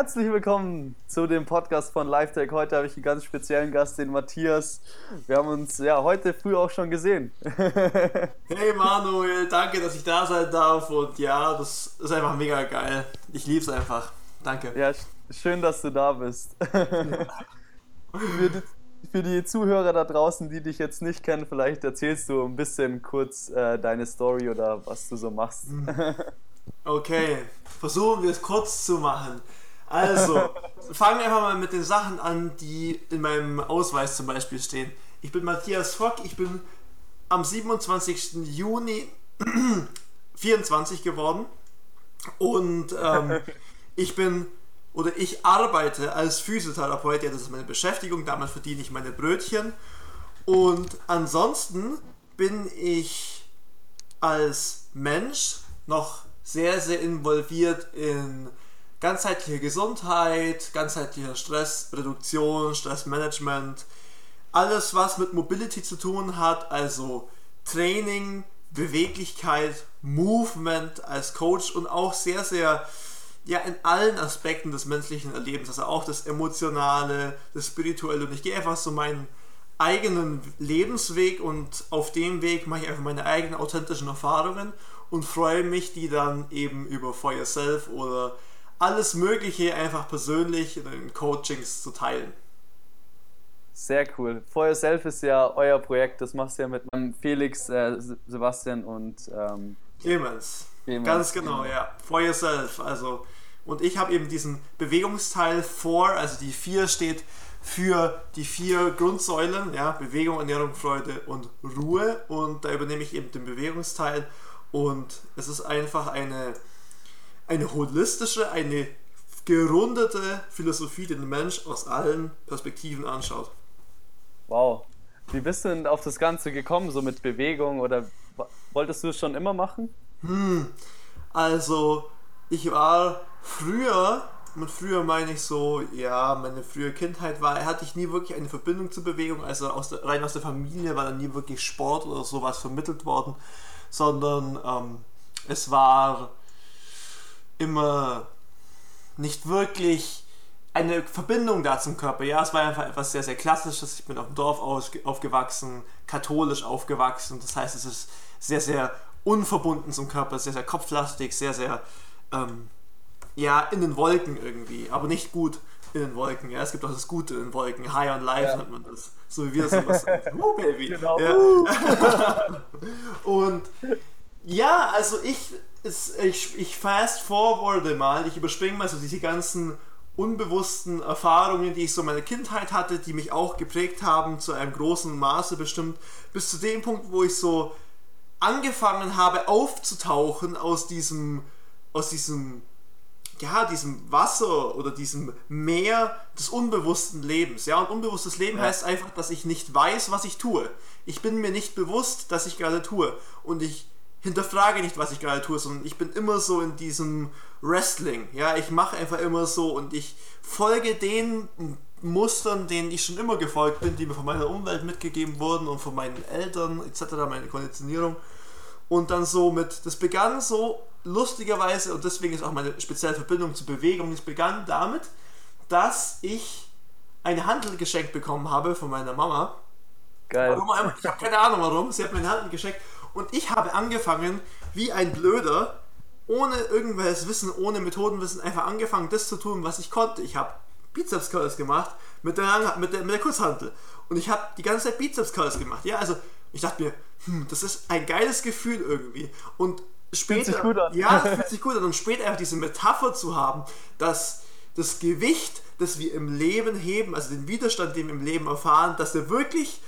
Herzlich willkommen zu dem Podcast von LiveTech. Heute habe ich einen ganz speziellen Gast, den Matthias. Wir haben uns ja heute früh auch schon gesehen. hey Manuel, danke, dass ich da sein darf und ja, das ist einfach mega geil. Ich liebe es einfach. Danke. Ja, schön, dass du da bist. für, die, für, die, Zuhörer da draußen, die dich jetzt nicht kennen, vielleicht erzählst du ein bisschen kurz äh, deine Story oder was du so machst. Okay, versuchen wir es kurz zu machen. Also, fangen wir einfach mal mit den Sachen an, die in meinem Ausweis zum Beispiel stehen. Ich bin Matthias Fock, ich bin am 27. Juni 24 geworden und ähm, ich bin oder ich arbeite als Physiotherapeut, ja, das ist meine Beschäftigung, damit verdiene ich meine Brötchen und ansonsten bin ich als Mensch noch sehr, sehr involviert in ganzheitliche Gesundheit, ganzheitlicher Stressreduktion, Stressmanagement, alles was mit Mobility zu tun hat, also Training, Beweglichkeit, Movement als Coach und auch sehr, sehr ja, in allen Aspekten des menschlichen Erlebens, also auch das Emotionale, das Spirituelle. Und ich gehe einfach so meinen eigenen Lebensweg und auf dem Weg mache ich einfach meine eigenen authentischen Erfahrungen und freue mich, die dann eben über For Yourself oder alles Mögliche einfach persönlich in Coachings zu teilen. Sehr cool. For Yourself ist ja euer Projekt, das machst du ja mit Felix, äh, Sebastian und ähm, Clemens. Clemens. Ganz genau, ja. For Yourself. Also, und ich habe eben diesen Bewegungsteil For, also die vier steht für die vier Grundsäulen, ja, Bewegung, Ernährung, Freude und Ruhe. Und da übernehme ich eben den Bewegungsteil. Und es ist einfach eine eine holistische, eine gerundete Philosophie, die den Mensch aus allen Perspektiven anschaut. Wow. Wie bist du denn auf das Ganze gekommen, so mit Bewegung oder wolltest du es schon immer machen? Hm, also ich war früher, mit früher meine ich so, ja, meine frühe Kindheit war, hatte ich nie wirklich eine Verbindung zur Bewegung, also aus der, rein aus der Familie war dann nie wirklich Sport oder sowas vermittelt worden, sondern ähm, es war immer nicht wirklich eine Verbindung da zum Körper. Ja, es war einfach etwas sehr, sehr Klassisches. Ich bin auf dem Dorf aufgewachsen, katholisch aufgewachsen. Das heißt, es ist sehr, sehr unverbunden zum Körper, sehr, sehr kopflastig, sehr, sehr, ähm, ja, in den Wolken irgendwie. Aber nicht gut in den Wolken. Ja, es gibt auch das Gute in den Wolken. High on Life ja. nennt man das. So wie wir sowas sagen. Oh, Baby. Genau. Ja. Und ja, also ich ich, ich fast forwarde mal, ich überspringe mal so diese ganzen unbewussten Erfahrungen, die ich so in meiner Kindheit hatte, die mich auch geprägt haben, zu einem großen Maße bestimmt, bis zu dem Punkt, wo ich so angefangen habe aufzutauchen aus diesem, aus diesem, ja, diesem Wasser oder diesem Meer des unbewussten Lebens. Ja, und unbewusstes Leben ja. heißt einfach, dass ich nicht weiß, was ich tue. Ich bin mir nicht bewusst, dass ich gerade tue. Und ich hinterfrage nicht, was ich gerade tue, sondern ich bin immer so in diesem Wrestling. Ja, ich mache einfach immer so und ich folge den Mustern, denen ich schon immer gefolgt bin, die mir von meiner Umwelt mitgegeben wurden und von meinen Eltern etc., meine Konditionierung. Und dann so mit, das begann so lustigerweise und deswegen ist auch meine spezielle Verbindung zur Bewegung, es begann damit, dass ich eine Handel geschenkt bekommen habe von meiner Mama. Geil. Warum, ich habe keine Ahnung warum, sie hat mir eine Handel geschenkt und ich habe angefangen, wie ein Blöder, ohne irgendwelches Wissen, ohne Methodenwissen, einfach angefangen, das zu tun, was ich konnte. Ich habe Bizeps Curls gemacht mit der, mit der, mit der Kurzhantel. Und ich habe die ganze Zeit Bizeps Curls gemacht. Ja, also ich dachte mir, hm, das ist ein geiles Gefühl irgendwie. Und später. Fühlt sich gut an. Ja, fühlt sich gut an. Und später einfach diese Metapher zu haben, dass das Gewicht, das wir im Leben heben, also den Widerstand, den wir im Leben erfahren, dass der wirklich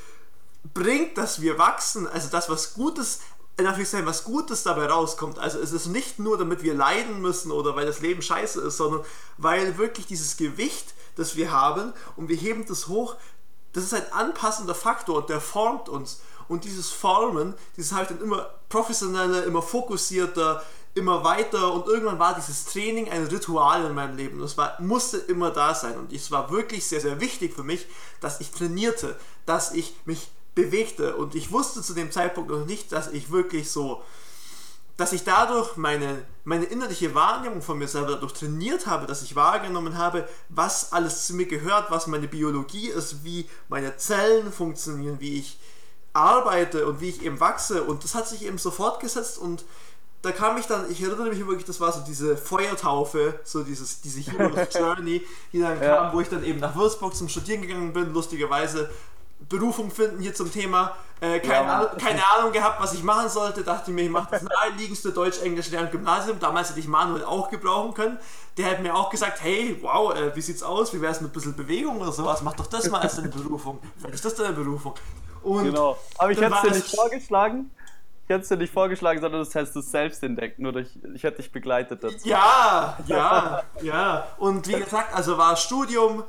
bringt, dass wir wachsen, also das, was Gutes, in Anführungszeichen, was Gutes dabei rauskommt. Also es ist nicht nur, damit wir leiden müssen oder weil das Leben scheiße ist, sondern weil wirklich dieses Gewicht, das wir haben und wir heben das hoch, das ist ein anpassender Faktor und der formt uns. Und dieses Formen, dieses halt dann immer professioneller, immer fokussierter, immer weiter und irgendwann war dieses Training ein Ritual in meinem Leben. Das war, musste immer da sein und es war wirklich sehr, sehr wichtig für mich, dass ich trainierte, dass ich mich bewegte. Und ich wusste zu dem Zeitpunkt noch nicht, dass ich wirklich so dass ich dadurch meine, meine innerliche Wahrnehmung von mir selber dadurch trainiert habe, dass ich wahrgenommen habe, was alles zu mir gehört, was meine Biologie ist, wie meine Zellen funktionieren, wie ich arbeite und wie ich eben wachse. Und das hat sich eben so fortgesetzt und da kam ich dann, ich erinnere mich wirklich, das war so diese Feuertaufe, so dieses, diese Hero's Journey, die dann Ja. kam, wo ich dann eben nach Würzburg zum Studieren gegangen bin, lustigerweise Berufung finden hier zum Thema. Äh, keine, Ja. Ahnung, keine Ahnung gehabt, was ich machen sollte. Dachte mir, ich mache das naheliegendste Deutsch-Englisch lernen Gymnasium. Damals hätte ich Manuel auch gebrauchen können. Der hat mir auch gesagt, hey, wow, äh, wie sieht's aus? Wie wär's mit ein bisschen Bewegung oder sowas? Mach doch das mal als deine Berufung. Vielleicht ist das deine Berufung. Und Genau. Aber ich hätte es dir es- nicht vorgeschlagen. Ich hätte es dir nicht vorgeschlagen, sondern das hättest du selbst entdeckt. Nur durch, ich hätte dich begleitet dazu. Ja, ja, ja. Und wie gesagt, also war Studium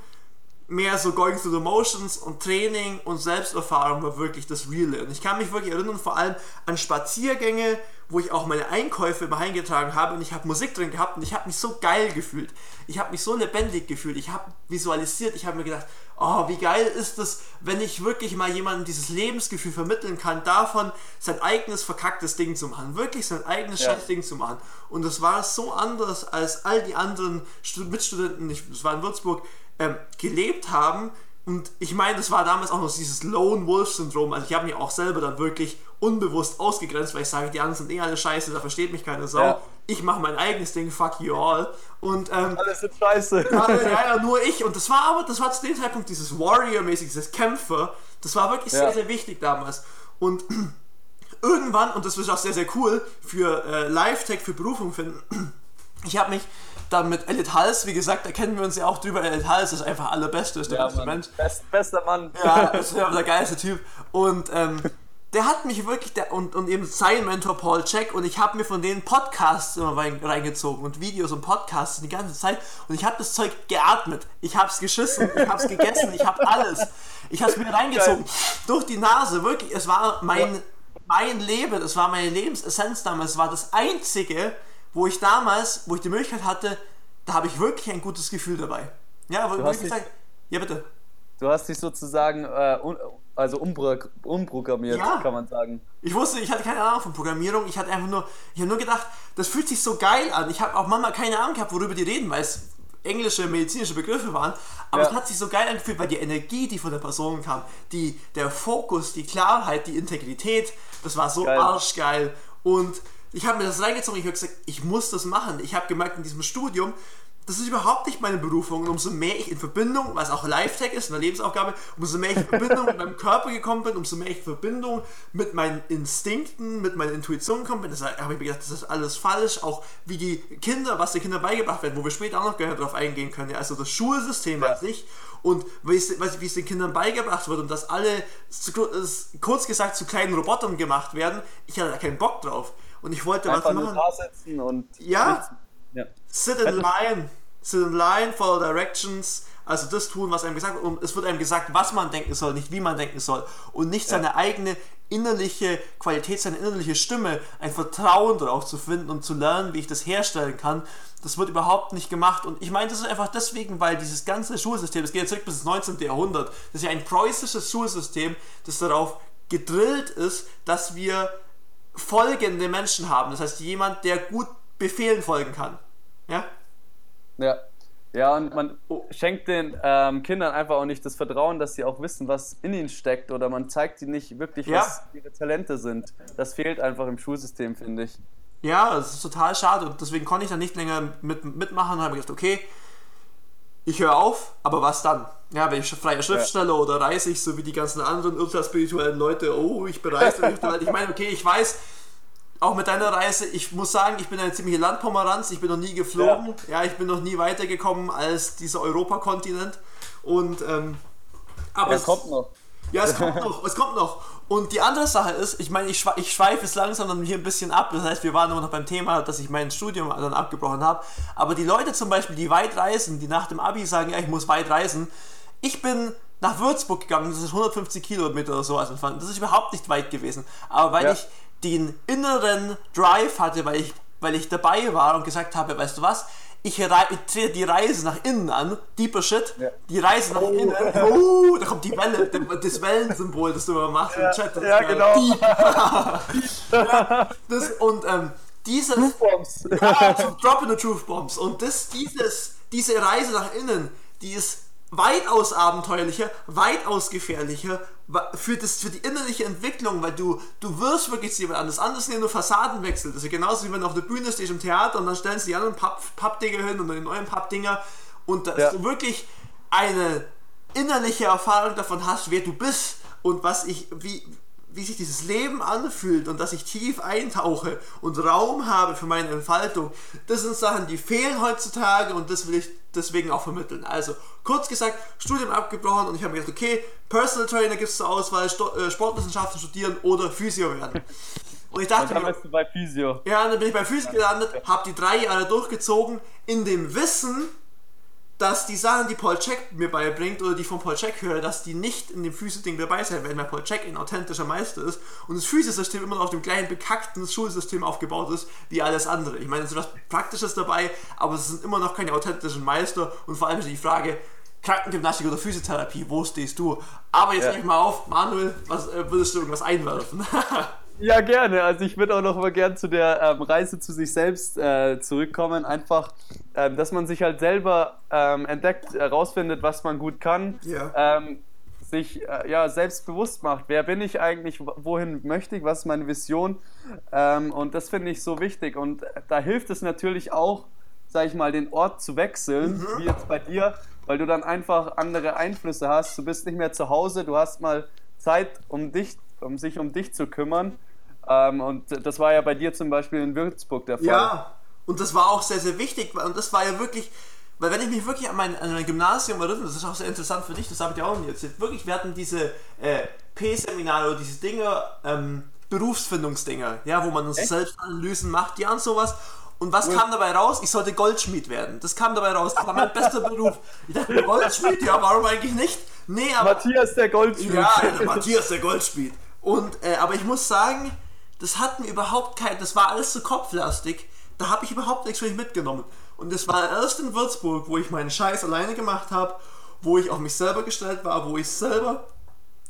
mehr so going through the motions und Training und Selbsterfahrung war wirklich das Reale. Und ich kann mich wirklich erinnern, vor allem an Spaziergänge, wo ich auch meine Einkäufe immer eingetragen habe und ich habe Musik drin gehabt und ich habe mich so geil gefühlt. Ich habe mich so lebendig gefühlt. Ich habe visualisiert. Ich habe mir gedacht, oh, wie geil ist es, wenn ich wirklich mal jemandem dieses Lebensgefühl vermitteln kann, davon sein eigenes verkacktes Ding zu machen. Wirklich sein eigenes Ja. scheiß Ding zu machen. Und das war so anders, als all die anderen Stu- Mitstudenten, ich, das war in Würzburg, ähm, gelebt haben. Und ich meine, das war damals auch noch dieses Lone Wolf-Syndrom. Also ich habe mich auch selber dann wirklich unbewusst ausgegrenzt, weil ich sage, die anderen sind eh alle scheiße, da versteht mich keine Sau. Ja. Ich mache mein eigenes Ding, fuck you all. Und ähm, Alles sind scheiße. ja, ja, ja, nur ich. Und das war aber, das war zu dem Zeitpunkt dieses Warrior-mäßig, dieses Kämpfer. Das war wirklich sehr, Ja. sehr wichtig damals. Und irgendwann, und das ist auch sehr, sehr cool, für äh, Live-Tech, für Berufung finden, ich habe mich dann mit Elliot Hals, wie gesagt, da kennen wir uns ja auch drüber. Elliot Hals ist einfach allerbeste, ist der Ja, beste Mann. Mensch. Best, bester Mann. Ja, ist ja der geilste Typ. Und ähm, der hat mich wirklich, der, und, und eben sein Mentor Paul Check, und ich habe mir von denen Podcasts immer rein- reingezogen und Videos und Podcasts die ganze Zeit. Und ich habe das Zeug geatmet. Ich habe es geschissen, ich habe es gegessen, ich habe alles. Ich habe es mir reingezogen. Durch die Nase, wirklich. Es war mein, mein Leben, es war meine Lebensessenz damals. Es war das Einzige, wo ich damals, wo ich die Möglichkeit hatte, da habe ich wirklich ein gutes Gefühl dabei. Ja, wo Du wo hast ich gesagt, ja bitte. Du hast dich sozusagen äh, un, also umpro umprogrammiert, Ja. kann man sagen. Ich wusste, ich hatte keine Ahnung von Programmierung. Ich hatte einfach nur, ich habe nur gedacht, das fühlt sich so geil an. Ich habe auch manchmal keine Ahnung gehabt, worüber die reden, weil es englische medizinische Begriffe waren. Aber Ja. es hat sich so geil angefühlt, weil die Energie, die von der Person kam, die, der Fokus, die Klarheit, die Integrität, das war so Geil. arschgeil. Und ich habe mir das reingezogen. Ich habe gesagt, ich muss das machen. Ich habe gemerkt in diesem Studium, das ist überhaupt nicht meine Berufung. Und umso mehr ich in Verbindung, was auch Lifetech ist, eine Lebensaufgabe, umso mehr ich in Verbindung mit meinem Körper gekommen bin, umso mehr ich in Verbindung mit meinen Instinkten, mit meiner Intuition gekommen bin, das habe ich mir gedacht, das ist alles falsch. Auch wie die Kinder, was den Kindern beigebracht wird, wo wir später auch noch gerne darauf eingehen können. Ja, also das Schulsystem Ja. an sich und wie es, wie es den Kindern beigebracht wird und dass alle, kurz gesagt, zu kleinen Robotern gemacht werden. Ich hatte da keinen Bock drauf. Und ich wollte Einfach was nur machen. da sitzen und Ja. ja. Sit in line. Sit in line, follow directions. Also das tun, was einem gesagt wird. Und es wird einem gesagt, was man denken soll, nicht wie man denken soll. Und nicht seine eigene innerliche Qualität, seine innerliche Stimme, ein Vertrauen darauf zu finden und zu lernen, wie ich das herstellen kann. Das wird überhaupt nicht gemacht. Und ich meine, das ist einfach deswegen, weil dieses ganze Schulsystem, das geht ja zurück bis ins 19. Jahrhundert, das ist ja ein preußisches Schulsystem, das darauf gedrillt ist, dass wir folgende Menschen haben. Das heißt, jemand, der gut Befehlen folgen kann. Ja? Ja. Ja, und man schenkt den ähm, Kindern einfach auch nicht das Vertrauen, dass sie auch wissen, was in ihnen steckt, oder man zeigt ihnen nicht wirklich, Ja. was ihre Talente sind. Das fehlt einfach im Schulsystem, finde ich. Ja, das ist total schade und deswegen konnte ich dann nicht länger mit, mitmachen und habe gedacht, okay, ich höre auf, aber was dann? Ja, wenn ich freier Schriftsteller oder reise ich so wie die ganzen anderen ultraspirituellen Leute, oh, ich bereise die Welt. Ich meine, okay, ich weiß, auch mit deiner Reise, ich muss sagen, ich bin eine ziemliche Landpomeranz, ich bin noch nie geflogen, ja, ich bin noch nie weitergekommen als dieser Europakontinent und ähm, aber Er es- kommt noch. ja, es kommt noch, es kommt noch. Und die andere Sache ist, ich meine, ich, schwe ich schweife jetzt langsam dann hier ein bisschen ab. Das heißt, wir waren immer noch beim Thema, dass ich mein Studium dann abgebrochen habe. Aber die Leute zum Beispiel, die weit reisen, die nach dem Abi sagen, ja, ich muss weit reisen. Ich bin nach Würzburg gegangen, das ist 150 Kilometer oder sowas entfernt. Das ist überhaupt nicht weit gewesen. Aber weil Ja. ich den inneren Drive hatte, weil ich, weil ich dabei war und gesagt habe, weißt du was, ich, ich drehe die Reise nach innen an, deeper Shit, Ja. die Reise nach innen, oh, da kommt die Welle, das Wellensymbol, das du immer machst im Chat. das ja, genau. Ja, das, und ähm, dieses. Truth Bombs. Ja, zum Dropping the Truth Bombs. Und das, dieses, diese Reise nach innen, die ist weitaus abenteuerlicher, weitaus gefährlicher für, das, für die innerliche Entwicklung, weil du, du wirst wirklich jemand anders. Anders sind ja nur Fassadenwechsel. Das ist ja genauso wie wenn du auf der Bühne stehst im Theater und dann stellen sie die anderen Papp, Pappdinger hin und dann die neuen Pappdinger und dass ja. du wirklich eine innerliche Erfahrung davon hast, wer du bist und was ich, wie, wie sich dieses Leben anfühlt und dass ich tief eintauche und Raum habe für meine Entfaltung, das sind Sachen, die fehlen heutzutage und das will ich deswegen auch vermitteln. Also, kurz gesagt, Studium abgebrochen und ich habe mir gedacht, okay, Personal Trainer gibt es zur Auswahl, äh, Sportwissenschaften studieren oder Physio werden. Und ich dachte und dann bist du bei Physio. Ja, dann bin ich bei Physio gelandet, habe die drei Jahre durchgezogen, in dem Wissen, dass die Sachen, die Paul Check mir beibringt oder die von Paul Check höre, dass die nicht in dem Physio-Ding dabei sein werden, weil Paul Check ein authentischer Meister ist und das Physio-System immer noch auf dem gleichen bekackten Schulsystem aufgebaut ist wie alles andere. Ich meine, es ist was Praktisches dabei, aber es sind immer noch keine authentischen Meister und vor allem ist die Frage, Krankengymnastik oder Physiotherapie, wo stehst du? Aber jetzt ja. ich mal auf, Manuel, was, äh, würdest du irgendwas einwerfen? Ja, gerne. Also ich würde auch noch mal gern zu der ähm, Reise zu sich selbst äh, zurückkommen. Einfach, ähm, dass man sich halt selber ähm, entdeckt, herausfindet, was man gut kann. Ja. Ähm, sich äh, ja, selbst bewusst macht, wer bin ich eigentlich, wohin möchte ich, was ist meine Vision. Ähm, und das finde ich so wichtig. Und da hilft es natürlich auch, sag ich mal, den Ort zu wechseln, mhm. wie jetzt bei dir, weil du dann einfach andere Einflüsse hast. Du bist nicht mehr zu Hause, du hast mal Zeit, um dich um sich um dich zu kümmern. Ähm, und das war ja bei dir zum Beispiel in Würzburg der Fall. Ja, und das war auch sehr, sehr wichtig. Und das war ja wirklich, weil wenn ich mich wirklich an mein, an mein Gymnasium erinnere, das ist auch sehr interessant für dich, das habe ich dir auch nie erzählt. Wirklich, wir hatten diese äh, P-Seminare oder diese Dinge, ähm, Berufsfindungsdinger, ja, wo man uns selbst Analysen macht, ja und sowas. Und was ja. kam dabei raus? Ich sollte Goldschmied werden. Das kam dabei raus. Das war mein bester Beruf. Ich dachte, Goldschmied, ja, warum eigentlich nicht? Nee, aber. Matthias der Goldschmied. Ja, Matthias der Goldschmied. Und, äh, aber ich muss sagen, das hat mir überhaupt kein, das war alles so kopflastig, da habe ich überhaupt nichts für mich mitgenommen. Und das war erst in Würzburg, wo ich meinen Scheiß alleine gemacht habe, wo ich auf mich selber gestellt war, wo ich selber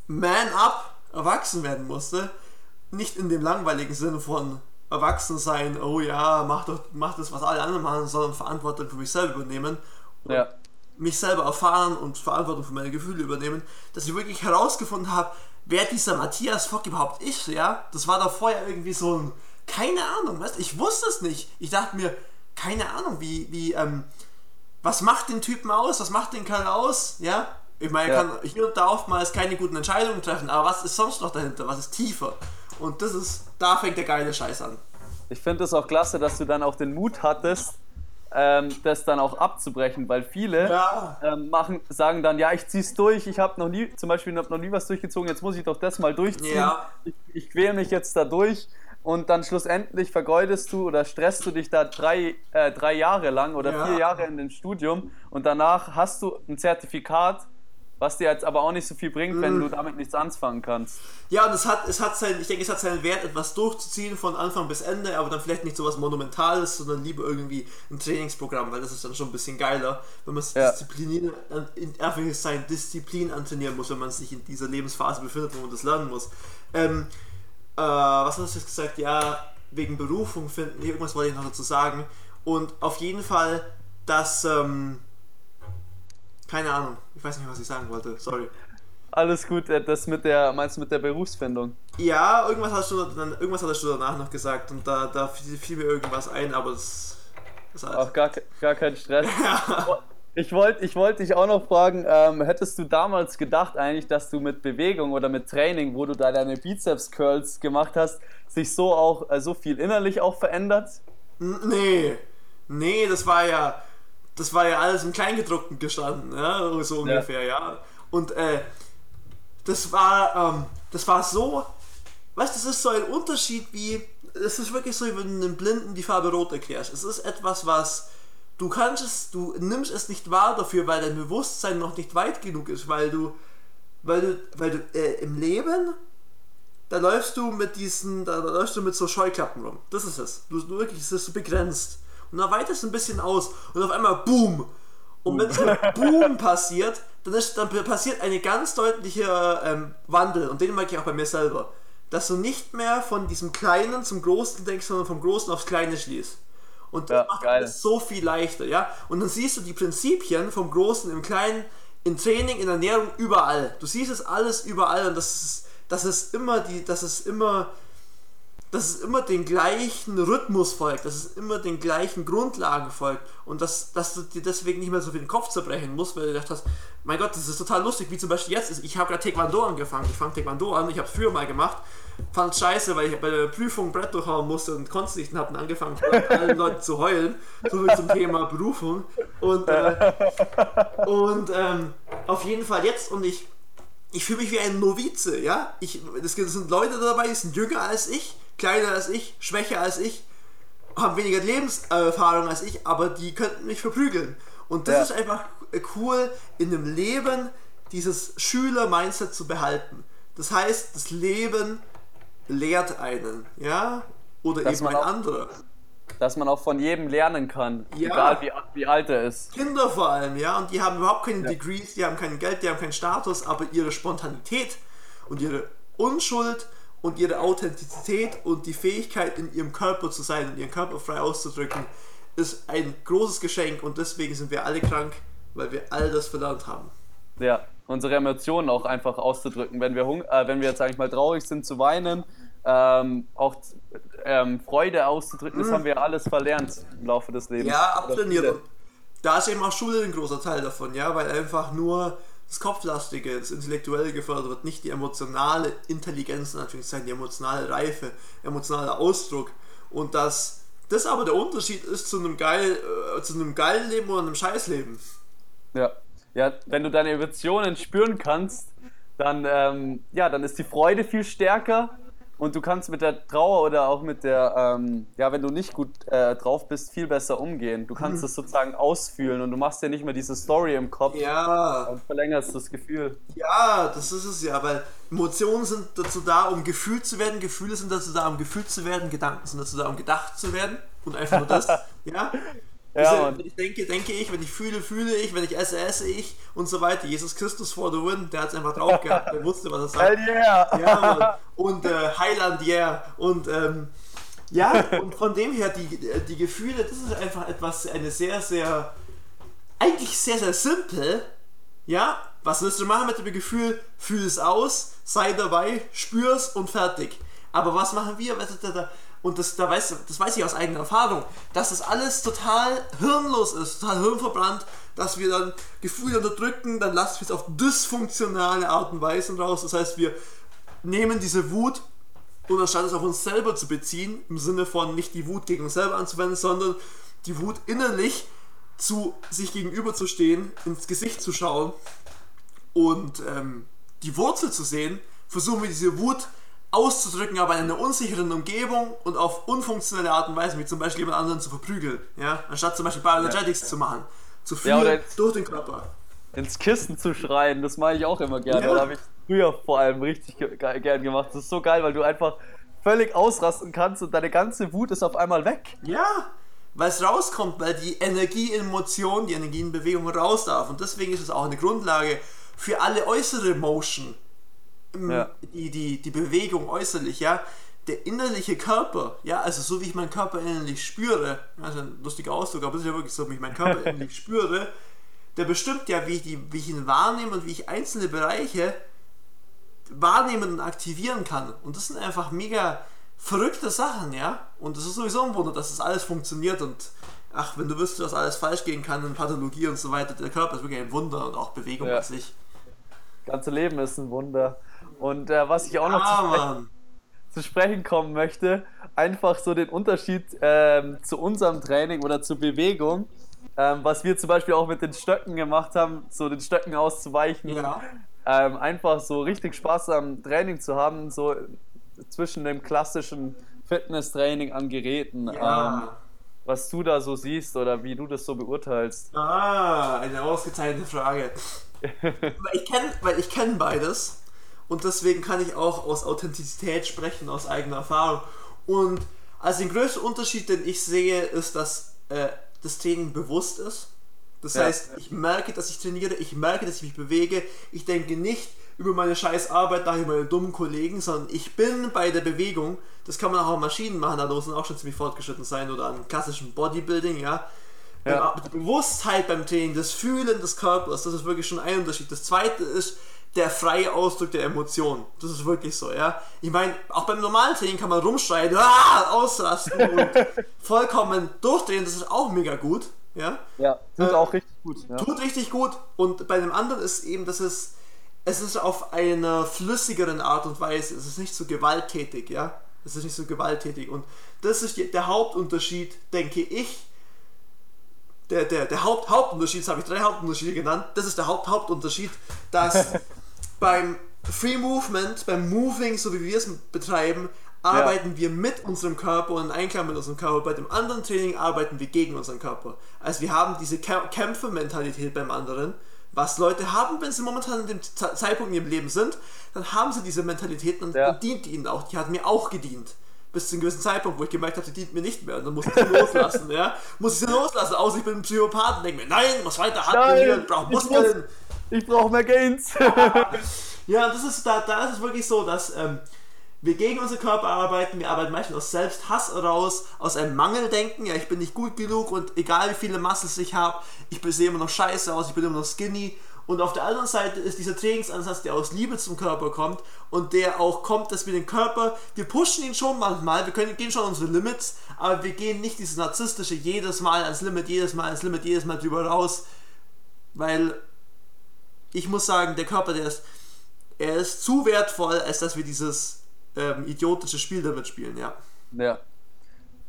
man up erwachsen werden musste. Nicht in dem langweiligen Sinne von erwachsen sein, oh ja, mach doch, mach das, was alle anderen machen, sondern Verantwortung für mich selber übernehmen. Ja. Mich selber erfahren und Verantwortung für meine Gefühle übernehmen, dass ich wirklich herausgefunden habe, wer dieser Matthias Fock überhaupt ist, ja. Das war da vorher irgendwie so ein, keine Ahnung, weißt ich wusste es nicht. Ich dachte mir, keine Ahnung, wie, wie, ähm, was macht den Typen aus, was macht den Kerl aus, ja. Ich meine, er ja. kann hier und da oftmals keine guten Entscheidungen treffen, aber was ist sonst noch dahinter, was ist tiefer? Und das ist, da fängt der geile Scheiß an. Ich finde es auch klasse, dass du dann auch den Mut hattest, ähm, das dann auch abzubrechen, weil viele ja. ähm, machen, sagen dann, ja, ich zieh's durch, ich habe noch nie, zum Beispiel noch nie was durchgezogen, jetzt muss ich doch das mal durchziehen. Ja. Ich, ich quäle mich jetzt da durch und dann schlussendlich vergeudest du oder stresst du dich da drei, äh, drei Jahre lang oder ja. vier Jahre in dem Studium und danach hast du ein Zertifikat was dir jetzt aber auch nicht so viel bringt, wenn du mhm. damit nichts anfangen kannst. Ja, und es hat, es hat sein, ich denke, es hat seinen Wert, etwas durchzuziehen von Anfang bis Ende, aber dann vielleicht nicht so was Monumentales, sondern lieber irgendwie ein Trainingsprogramm, weil das ist dann schon ein bisschen geiler, wenn man sich ja. Disziplin, in sein Disziplin antrainieren muss, wenn man sich in dieser Lebensphase befindet, wo man das lernen muss. Ähm, äh, was hast du jetzt gesagt? Ja, wegen Berufung finden, irgendwas wollte ich noch dazu sagen. Und auf jeden Fall, dass. Ähm, keine Ahnung. Ich weiß nicht, was ich sagen wollte. Sorry. Alles gut, äh, das mit der, meinst du mit der Berufsfindung? Ja, irgendwas hast du dann, irgendwas hattest du danach noch gesagt und da, da fiel mir irgendwas ein, aber das, das Auch gar, gar kein Stress. Ich wollte ich wollt dich auch noch fragen, ähm, hättest du damals gedacht eigentlich, dass du mit Bewegung oder mit Training, wo du da deine Bizeps-Curls gemacht hast, sich so auch äh, so viel innerlich auch verändert? Nee, nee, das war ja, das war ja alles im Kleingedruckten gestanden, ja, so ungefähr, ja. ja. Und äh, das war, ähm, das war so, weißt du, das ist so ein Unterschied wie, es ist wirklich so, wie wenn du einem Blinden die Farbe Rot erklärst. Es ist etwas, was du kannst es, du nimmst es nicht wahr dafür, weil dein Bewusstsein noch nicht weit genug ist, weil du, weil du, weil du äh, im Leben da läufst du mit diesen, da, da, läufst du mit so Scheuklappen rum. Das ist es. Du, du wirklich, es ist so begrenzt und dann weitest du ein bisschen aus und auf einmal Boom. Und wenn so Boom passiert, dann, ist, dann passiert eine ganz deutliche ähm, Wandel und den mag ich auch bei mir selber. dass du nicht mehr von diesem Kleinen zum Großen denkst, sondern vom Großen aufs Kleine schließt. Und das Ja, macht geil. alles so viel leichter, ja. Und dann siehst du die Prinzipien vom Großen im Kleinen, in Training, in Ernährung, überall. Du siehst es alles überall und das ist, das ist immer die, das ist immer, dass es immer den gleichen Rhythmus folgt, dass es immer den gleichen Grundlagen folgt und dass, dass du dir deswegen nicht mehr so viel den Kopf zerbrechen musst, weil du gedacht hast, mein Gott, das ist total lustig, wie zum Beispiel jetzt ich habe gerade Taekwondo angefangen, ich fange Taekwondo an, ich habe es früher mal gemacht, fand scheiße, weil ich bei der Prüfung ein Brett durchhauen musste und konnte es nicht und habe dann angefangen, vor allen Leuten zu heulen, so viel zum Thema Berufung und, äh, und ähm, auf jeden Fall jetzt und ich ich fühle mich wie ein Novize, ja. Ich, es sind Leute dabei, die sind jünger als ich, kleiner als ich, schwächer als ich, haben weniger Lebenserfahrung als ich, aber die könnten mich verprügeln. Und das Ja. ist einfach cool, in dem Leben dieses Schüler-Mindset zu behalten. Das heißt, das Leben lehrt einen, ja, oder Dass eben ein auch- anderer. Dass man auch von jedem lernen kann, Ja. egal wie, wie alt er ist. Kinder vor allem, ja, und die haben überhaupt keine Ja. Degrees, die haben kein Geld, die haben keinen Status, aber ihre Spontanität und ihre Unschuld und ihre Authentizität und die Fähigkeit in ihrem Körper zu sein und ihren Körper frei auszudrücken, ist ein großes Geschenk und deswegen sind wir alle krank, weil wir all das verlernt haben. Ja, unsere Emotionen auch einfach auszudrücken. Wenn wir, äh, wenn wir jetzt, sag ich mal, traurig sind, zu weinen, ähm, auch ähm, Freude auszudrücken, das haben wir alles verlernt im Laufe des Lebens. Mhm. Ja, abtrainiert. da ist eben auch Schule ein großer Teil davon, ja, weil einfach nur das Kopflastige, das Intellektuelle gefördert wird, nicht die emotionale Intelligenz, natürlich sein, die emotionale Reife, emotionaler Ausdruck. Und dass das aber der Unterschied ist zu einem, geil, äh, zu einem geilen Leben oder einem Scheißleben. Ja. ja, wenn du deine Emotionen spüren kannst, dann, ähm, ja, dann ist die Freude viel stärker und du kannst mit der Trauer oder auch mit der, ähm, ja, wenn du nicht gut äh, drauf bist, viel besser umgehen. Du Mhm. kannst es sozusagen ausfühlen und du machst dir nicht mehr diese Story im Kopf Ja, und verlängerst das Gefühl. ja, das ist es ja, weil Emotionen sind dazu da, um gefühlt zu werden, Gefühle sind dazu da, um gefühlt zu werden, Gedanken sind dazu da, um gedacht zu werden und einfach nur das, ja. Ja, Also, wenn ich denke, denke ich, wenn ich fühle, fühle ich, wenn ich esse, esse ich und so weiter. Jesus Christus for the win, der hat es einfach drauf gehabt, der wusste, was er Hell sagt. yeah! Ja. Und äh, Heiland, yeah. Und ähm, ja, und von dem her, die, die Gefühle, das ist einfach etwas, eine sehr, sehr, eigentlich sehr, sehr simpel. Ja, was willst du machen mit dem Gefühl? Fühl es aus, sei dabei, spür's und fertig. Aber was machen wir? Und das, da weiß, das weiß ich aus eigener Erfahrung, dass das alles total hirnlos ist, total hirnverbrannt, dass wir dann Gefühle unterdrücken, dann lassen wir es auf dysfunktionale Art und Weise raus. Das heißt, wir nehmen diese Wut und anstatt es auf uns selber zu beziehen, im Sinne von nicht die Wut gegen uns selber anzuwenden, sondern die Wut innerlich zu sich gegenüber zu stehen, ins Gesicht zu schauen und ähm, die Wurzel zu sehen, versuchen wir diese Wut auszudrücken, aber in einer unsicheren Umgebung und auf unfunktionelle Art und Weise, wie zum Beispiel jemand anderen zu verprügeln, ja, anstatt zum Beispiel Bioenergetics zu machen, zu Ja, fühlen oder- durch den Körper. ins Kissen zu schreien, das mache ich auch immer gerne. Ja. Oder habe ich früher vor allem richtig ge ge- gern gemacht. Das ist so geil, weil du einfach völlig ausrasten kannst und deine ganze Wut ist auf einmal weg. Ja, weil es rauskommt, weil die Energie in Motion, die Energie in Bewegung raus darf. Und deswegen ist es auch eine Grundlage für alle äußere Motion. Ja. Die, die, die Bewegung äußerlich, ja. Der innerliche Körper, ja, also so wie ich meinen Körper innerlich spüre, also ein lustiger Ausdruck, aber es ist ja wirklich so, wie ich meinen Körper innerlich spüre, der bestimmt ja, wie ich, die, wie ich ihn wahrnehme und wie ich einzelne Bereiche wahrnehmen und aktivieren kann. Und das sind einfach mega verrückte Sachen, ja. Und es ist sowieso ein Wunder, dass das alles funktioniert und ach, wenn du wüsstest, dass alles falsch gehen kann in Pathologie und so weiter, der Körper ist wirklich ein Wunder und auch Bewegung Ja. an sich. Das ganze Leben ist ein Wunder. Und äh, was ich auch noch Ah, zu, sprechen, Mann. zu sprechen kommen möchte, einfach so den Unterschied ähm, zu unserem Training oder zur Bewegung, ähm, was wir zum Beispiel auch mit den Stöcken gemacht haben, so den Stöcken auszuweichen. Ja. ähm, einfach so richtig Spaß am Training zu haben, so zwischen dem klassischen Fitnesstraining an Geräten. Ähm, Ja. was du da so siehst oder wie du das so beurteilst. Ah, eine ausgezeichnete Frage. weil ich kenne weil ich kenn beides und deswegen kann ich auch aus Authentizität sprechen, aus eigener Erfahrung. Und also den größten Unterschied, den ich sehe, ist, dass äh, das Training bewusst ist. Das Ja. heißt, ich merke, dass ich trainiere, ich merke, dass ich mich bewege. Ich denke nicht, über meine scheiß Arbeit nach über meine dummen Kollegen, sondern ich bin bei der Bewegung. Das kann man auch an Maschinen machen, da muss man auch schon ziemlich fortgeschritten sein oder an klassischem Bodybuilding, ja. ja. Die Bewusstheit beim Training, das Fühlen des Körpers, das ist wirklich schon ein Unterschied. Das zweite ist, der freie Ausdruck der Emotionen. Das ist wirklich so, ja. Ich meine, auch beim normalen Training kann man rumschreien, ah, ausrasten und vollkommen durchdrehen, das ist auch mega gut, ja. Ja, tut äh, auch richtig gut. Ja. Tut richtig gut und bei dem anderen ist eben, dass es, es ist auf einer flüssigeren Art und Weise, es ist nicht so gewalttätig, ja. Es ist nicht so gewalttätig und das ist der Hauptunterschied, denke ich, der, der, der Haupt, Hauptunterschied, das habe ich drei Hauptunterschiede genannt, das ist der Haupt, Hauptunterschied, dass beim Free Movement, beim Moving, so wie wir es betreiben, arbeiten ja. wir mit unserem Körper und in Einklang mit unserem Körper. Bei dem anderen Training arbeiten wir gegen unseren Körper. Also wir haben diese Kämpfermentalität beim anderen. Was Leute haben, wenn sie momentan in dem Zeitpunkt in ihrem Leben sind, dann haben sie diese Mentalität und, ja. und dient ihnen auch. Die hat mir auch gedient bis zu einem gewissen Zeitpunkt, wo ich gemerkt habe, die dient mir nicht mehr. Und dann muss ich sie loslassen, ja. Muss ich sie loslassen, außer ich bin ein Psychopath und denke mir, nein, muss weiter Hand trainieren, ich brauche Muskeln. Ich brauche mehr Gains. ja, das ist, da, da ist es wirklich so, dass ähm, wir gegen unseren Körper arbeiten, wir arbeiten meistens aus Selbsthass heraus, aus einem Mangeldenken, ja, ich bin nicht gut genug und egal wie viele Muscles ich habe, ich sehe immer noch scheiße aus, ich bin immer noch skinny. Und auf der anderen Seite ist dieser Trainingsansatz, der aus Liebe zum Körper kommt und der auch kommt, dass wir den Körper, wir pushen ihn schon manchmal, wir können, gehen schon unsere Limits, aber wir gehen nicht dieses narzisstische jedes Mal ans Limit, jedes Mal ans Limit, jedes Mal drüber raus, weil ich muss sagen, der Körper, der ist, er ist zu wertvoll, als dass wir dieses ähm, idiotische Spiel damit spielen, ja. Ja.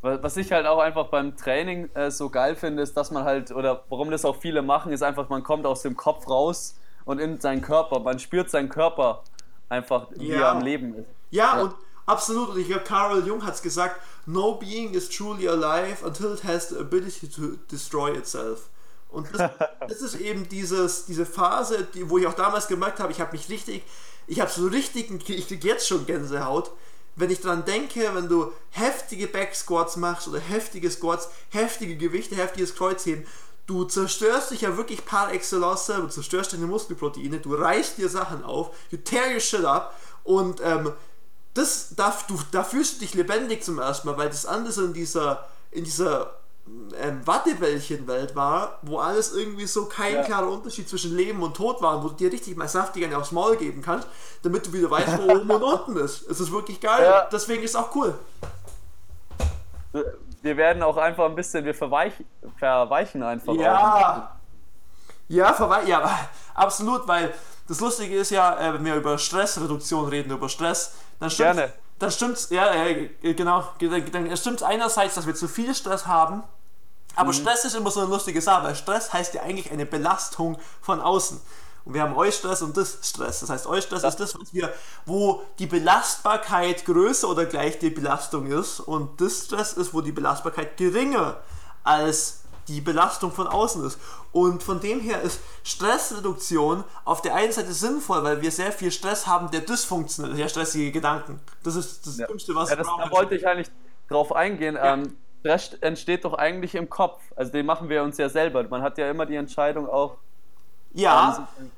Was ich halt auch einfach beim Training äh, so geil finde, ist, dass man halt, oder warum das auch viele machen, ist einfach, man kommt aus dem Kopf raus und in seinen Körper. Man spürt seinen Körper einfach, wie ja. er am Leben ist. Ja, ja. und absolut. Und ich glaube, Carl Jung hat es gesagt: No being is truly alive until it has the ability to destroy itself. Und das, das ist eben dieses, diese Phase, die, wo ich auch damals gemerkt habe, ich habe mich richtig, ich habe so richtig, ich kriege jetzt schon Gänsehaut, wenn ich daran denke, wenn du heftige Backsquats machst oder heftige Squats, heftige Gewichte, heftiges Kreuzheben, du zerstörst dich ja wirklich par excellence, du zerstörst deine Muskelproteine, du reißt dir Sachen auf, you tear your shit up und ähm, das, da, du, da fühlst du dich lebendig zum ersten Mal, weil das andere in dieser, in dieser ähm, Wattebällchenwelt war, wo alles irgendwie so kein ja. klarer Unterschied zwischen Leben und Tod war, wo du dir richtig mal saftig aufs Maul geben kannst, damit du wieder weißt, wo oben und unten ist. Es ist wirklich geil. Ja. Deswegen ist es auch cool. Wir werden auch einfach ein bisschen, wir verweich, verweichen einfach. Ja. Ja, verweichen, ja, absolut, weil das Lustige ist ja, äh, wenn wir über Stressreduktion reden, über Stress, dann stimmt Gerne. Dann stimmt's, ja, äh, genau, dann stimmt einerseits, dass wir zu viel Stress haben, aber mhm. Stress ist immer so eine lustige Sache, weil Stress heißt ja eigentlich eine Belastung von außen. Und wir haben Eustress und Distress. Das heißt, Eustress das ist das, was wir, wo die Belastbarkeit größer oder gleich die Belastung ist. Und Distress ist, wo die Belastbarkeit geringer als die Belastung von außen ist. Und von dem her ist Stressreduktion auf der einen Seite sinnvoll, weil wir sehr viel Stress haben, der dysfunktionell, der stressige Gedanken. Das ist das ja. Dümmste, was ja, das, Da wollte ich eigentlich drauf eingehen. Ja. Ähm, Stress entsteht doch eigentlich im Kopf. Also den machen wir uns ja selber. Man hat ja immer die Entscheidung auch. Ja. Ähm,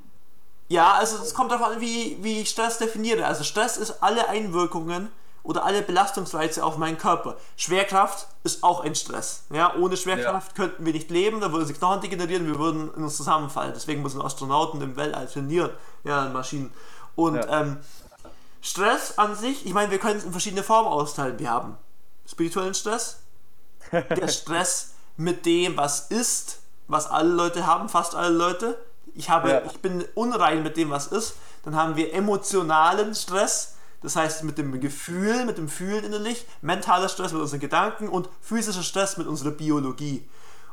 ja, also es kommt darauf an, wie, wie ich Stress definiere. Also Stress ist alle Einwirkungen oder alle Belastungsreize auf meinen Körper. Schwerkraft ist auch ein Stress. Ja, ohne Schwerkraft ja. könnten wir nicht leben, da würden sich Knochen degenerieren, wir würden in uns zusammenfallen. Deswegen müssen Astronauten im Weltall trainieren, ja, in Maschinen. Und ja. ähm, Stress an sich, ich meine, wir können es in verschiedene Formen austeilen. Wir haben spirituellen Stress, der Stress mit dem, was ist, was alle Leute haben, fast alle Leute. Ich, habe, ja. ich bin unrein mit dem, was ist. Dann haben wir emotionalen Stress, das heißt mit dem Gefühl, mit dem Fühlen innerlich, mentaler Stress mit unseren Gedanken und physischer Stress mit unserer Biologie.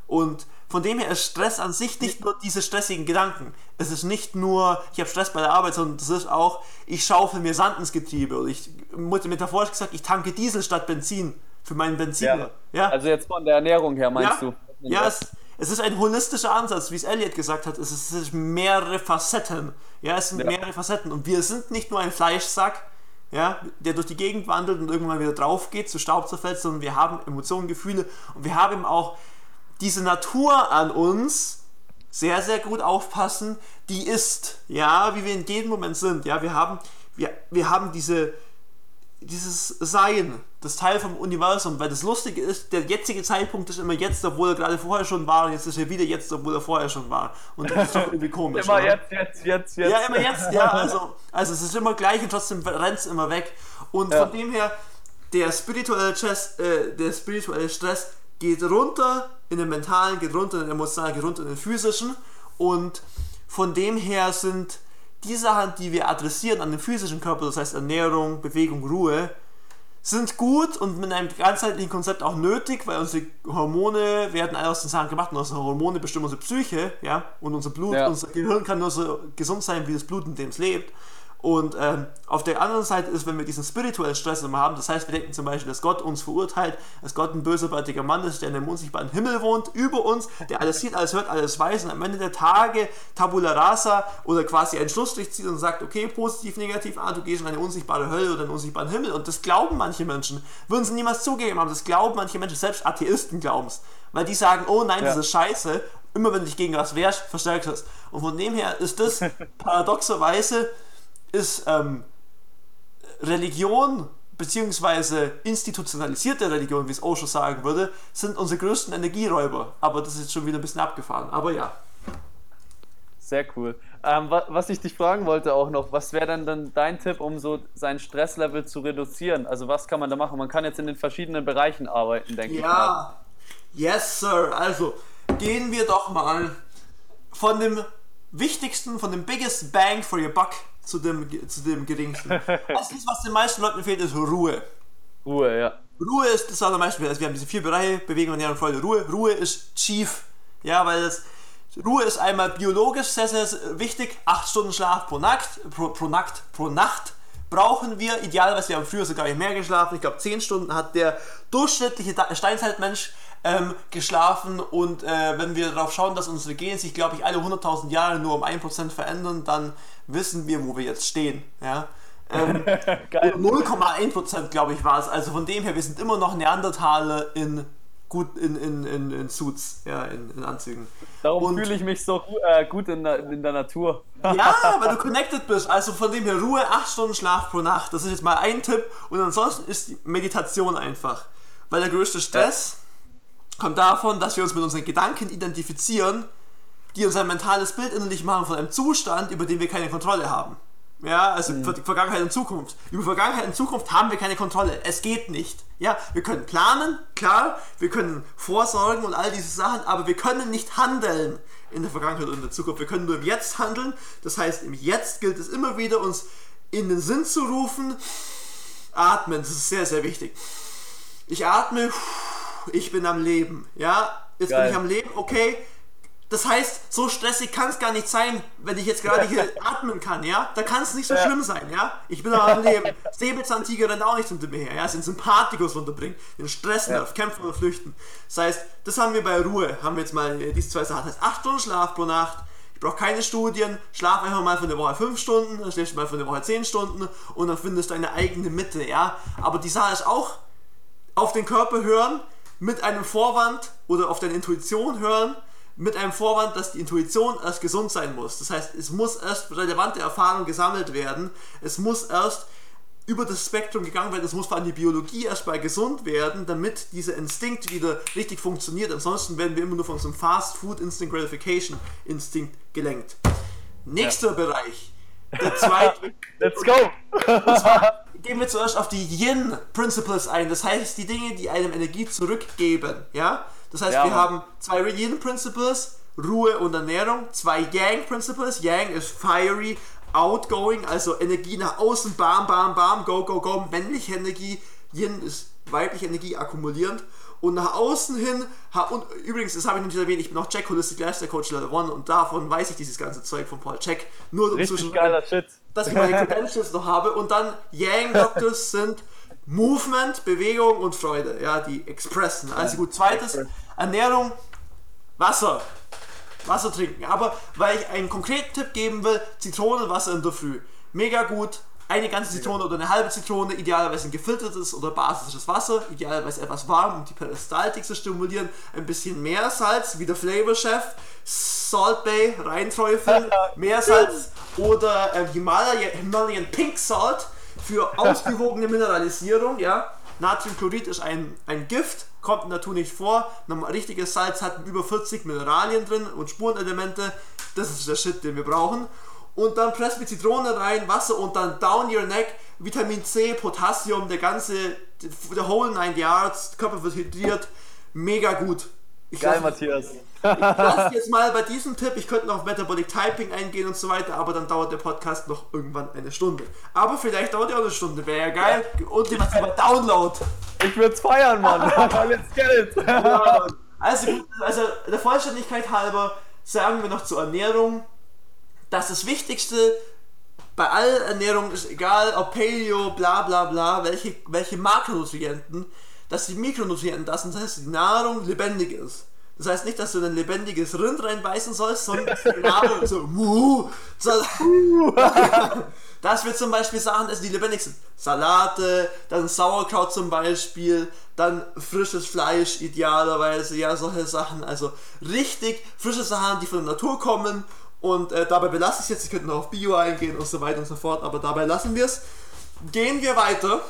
Und von dem her ist Stress an sich nicht nur diese stressigen Gedanken. Es ist nicht nur, ich habe Stress bei der Arbeit, sondern das ist auch, ich schaufel mir Sand ins Getriebe. Oder ich, metaphorisch gesagt, ich tanke Diesel statt Benzin für meinen Benziner. Ja. ja. Also jetzt von der Ernährung her meinst ja. du? Ja, es, es, ist ein holistischer Ansatz, wie es Elliot gesagt hat. Es ist mehrere Facetten. Ja, es sind ja. mehrere Facetten. Und wir sind nicht nur ein Fleischsack, ja, der durch die Gegend wandelt und irgendwann wieder drauf geht, zu Staub zerfällt, sondern wir haben Emotionen, Gefühle und wir haben auch diese Natur an uns, sehr, sehr gut aufpassen, die ist, ja, wie wir in jedem Moment sind. Ja, wir haben, wir, wir haben diese, dieses Sein, das Teil vom Universum, weil das Lustige ist, der jetzige Zeitpunkt ist immer jetzt, obwohl er gerade vorher schon war, und jetzt ist er wieder jetzt, obwohl er vorher schon war. Und das ist doch irgendwie komisch. immer oder? jetzt, jetzt, jetzt, jetzt. Ja, immer jetzt, ja. Also, also es ist immer gleich und trotzdem rennt es immer weg. Und Ja. von dem her, der spirituelle, Stress, äh, der spirituelle Stress geht runter in den mentalen, geht runter in den emotionalen, geht runter in den physischen. Und von dem her sind die Sachen, die wir adressieren an den physischen Körper, das heißt Ernährung, Bewegung, Ruhe, sind gut und mit einem ganzheitlichen Konzept auch nötig, weil unsere Hormone werden alle aus den Sachen gemacht und unsere Hormone bestimmen unsere Psyche, ja, und unser Blut, Ja. unser Gehirn kann nur so gesund sein wie das Blut, in dem es lebt. Und ähm, auf der anderen Seite ist, wenn wir diesen spirituellen Stress immer haben, das heißt, wir denken zum Beispiel, dass Gott uns verurteilt, dass Gott ein bösartiger Mann ist, der in einem unsichtbaren Himmel wohnt, über uns, der alles sieht, alles hört, alles weiß und am Ende der Tage Tabula Rasa oder quasi einen Schlussstrich zieht und sagt, okay, positiv, negativ, ah, du gehst in eine unsichtbare Hölle oder einen unsichtbaren Himmel. Und das glauben manche Menschen, würden sie niemals zugegeben haben, das glauben manche Menschen, selbst Atheisten glauben es. Weil die sagen, oh nein, Ja. das ist scheiße, immer wenn du dich gegen was wehrst, verstärkst du es. Und von dem her ist das paradoxerweise ist ähm, Religion beziehungsweise institutionalisierte Religion, wie es Osho sagen würde, sind unsere größten Energieräuber. Aber das ist jetzt schon wieder ein bisschen abgefahren. Aber ja. Sehr cool. Ähm, wa was ich dich fragen wollte auch noch, was wäre denn dann dein Tipp, um so sein Stresslevel zu reduzieren? Also was kann man da machen? Man kann jetzt in den verschiedenen Bereichen arbeiten, denke ich mal. Ja, yes, Sir. Also gehen wir doch mal von dem wichtigsten, von dem biggest bang for your buck zu dem, zu dem geringsten. Also das, was den meisten Leuten fehlt, ist Ruhe. Ruhe, ja. Ruhe ist das allermeiste. Also wir haben diese vier Bereiche, Bewegung, Ernährung, Freude, Ruhe. Ruhe ist Chief. Ja, weil das, Ruhe ist einmal biologisch sehr, sehr wichtig. Acht Stunden Schlaf pro Nacht, pro, pro Nacht, pro Nacht brauchen wir. Idealerweise, wir haben früher sogar nicht mehr geschlafen. Ich glaube, zehn Stunden hat der durchschnittliche Steinzeitmensch ähm, geschlafen. Und äh, wenn wir darauf schauen, dass unsere Gene sich, glaube ich, alle 100.000 Jahre nur um 1% verändern, dann wissen wir, wo wir jetzt stehen. Ja. Ähm, Geil. 0,1% glaube ich war es. Also von dem her, wir sind immer noch Neandertaler in gut in, in, in, in Suits, ja, in, in Anzügen. Darum fühle ich mich so äh, gut in der, in der Natur. Ja, weil du connected bist. Also von dem her Ruhe, 8 Stunden Schlaf pro Nacht. Das ist jetzt mal ein Tipp. Und ansonsten ist die Meditation einfach. Weil der größte Stress kommt davon, dass wir uns mit unseren Gedanken identifizieren, die uns ein mentales Bild innerlich machen von einem Zustand, über den wir keine Kontrolle haben. Ja, also Ver- Vergangenheit und Zukunft. Über Vergangenheit und Zukunft haben wir keine Kontrolle. Es geht nicht. Ja, wir können planen, klar, wir können vorsorgen und all diese Sachen, aber wir können nicht handeln in der Vergangenheit und in der Zukunft. Wir können nur im Jetzt handeln. Das heißt, im Jetzt gilt es immer wieder, uns in den Sinn zu rufen. Atmen, das ist sehr, sehr wichtig. Ich atme, ich bin am Leben. Ja, jetzt Geil. bin ich am Leben, okay. Das heißt, so stressig kann es gar nicht sein, wenn ich jetzt gerade hier atmen kann, ja? Da kann es nicht so Ja. schlimm sein, ja? Ich bin aber am Leben. Säbelzahntiger rennt auch nicht hinter mir her, ja? Den Sympathikus runterbringen, den Stressnerv, kämpfen oder flüchten. Das heißt, das haben wir bei Ruhe, haben wir jetzt mal äh, diese zwei Sachen. Das heißt, 8 Stunden Schlaf pro Nacht, ich brauche keine Studien, schlaf einfach mal für eine Woche 5 Stunden, dann schläfst du mal für eine Woche 10 Stunden und dann findest du deine eigene Mitte, ja? Aber die Sache ist auch, auf den Körper hören, mit einem Vorwand oder auf deine Intuition hören, mit einem Vorwand, dass die Intuition erst gesund sein muss. Das heißt, es muss erst relevante Erfahrung gesammelt werden. Es muss erst über das Spektrum gegangen werden. Es muss vor allem die Biologie erstmal gesund werden, damit dieser Instinkt wieder richtig funktioniert. Ansonsten werden wir immer nur von so einem Fast Food Instant Gratification Instinkt gelenkt. Nächster Bereich. Der zweite. Let's go! Gehen wir zuerst auf die Yin Principles ein. Das heißt, die Dinge, die einem Energie zurückgeben. Ja? Das heißt, Ja, wir Mann. haben zwei Yin Principles, Ruhe und Ernährung. Zwei Yang Principles. Yang ist fiery, outgoing, also Energie nach außen, bam, bam, bam, go, go, go, männliche Energie. Yin ist weibliche Energie akkumulierend. Und nach außen hin, und übrigens, das habe ich noch nicht erwähnt, ich bin auch Jack Holistic Lifestyle Coach Level 1 und davon weiß ich dieses ganze Zeug von Paul Jack. Nur um Richtig zu geiler Shit. dass ich meine Credentials noch habe. Und dann Yang Doctors sind Movement, Bewegung und Freude. Ja, die expressen. Also gut, zweites, Ernährung, Wasser. Wasser trinken. Aber weil ich einen konkreten Tipp geben will, Zitronenwasser in der Früh. Mega gut. eine ganze Zitrone oder eine halbe Zitrone, idealerweise ein gefiltertes oder basisches Wasser, idealerweise etwas warm, um die Peristaltik zu stimulieren, ein bisschen Meersalz, wie der Flavor Chef, Salt Bay, reinträufeln, Meersalz oder äh, Himalaya, Himalayan Pink Salt für ausgewogene Mineralisierung, ja. Natriumchlorid ist ein, ein Gift, kommt in der Natur nicht vor. Ein richtiges Salz hat über 40 Mineralien drin und Spurenelemente. Das ist der Shit, den wir brauchen. Und dann presst mit Zitrone rein, Wasser und dann down your neck, Vitamin C, Potassium, der ganze, der whole nine yards, Körper wird hydriert. Mega gut. Geil, Matthias. Ich lasse jetzt mal bei diesem Tipp, ich könnte noch auf Metabolic Typing eingehen und so weiter, aber dann dauert der Podcast noch irgendwann eine Stunde. Aber vielleicht dauert er auch eine Stunde, wäre ja geil. Und Ultimativer Download. Ich würde es feiern, Mann. Let's get it. Ja, also, also der Vollständigkeit halber sagen wir noch zur Ernährung, dass das Wichtigste bei aller Ernährung ist, egal ob Paleo, bla bla bla, welche, welche Makronutrienten, dass die Mikronutrienten das sind, das heißt, die Nahrung lebendig ist. Das heißt nicht, dass du ein lebendiges Rind reinbeißen sollst, sondern dass die Nahrung so, muh, so, dass wir zum Beispiel Sachen essen, die lebendig sind. Salate, dann Sauerkraut zum Beispiel, dann frisches Fleisch idealerweise, ja, solche Sachen. Also richtig frische Sachen, die von der Natur kommen. Und äh, dabei belasse ich es jetzt, ich könnte noch auf Bio eingehen und so weiter und so fort, aber dabei lassen wir es. Gehen wir weiter.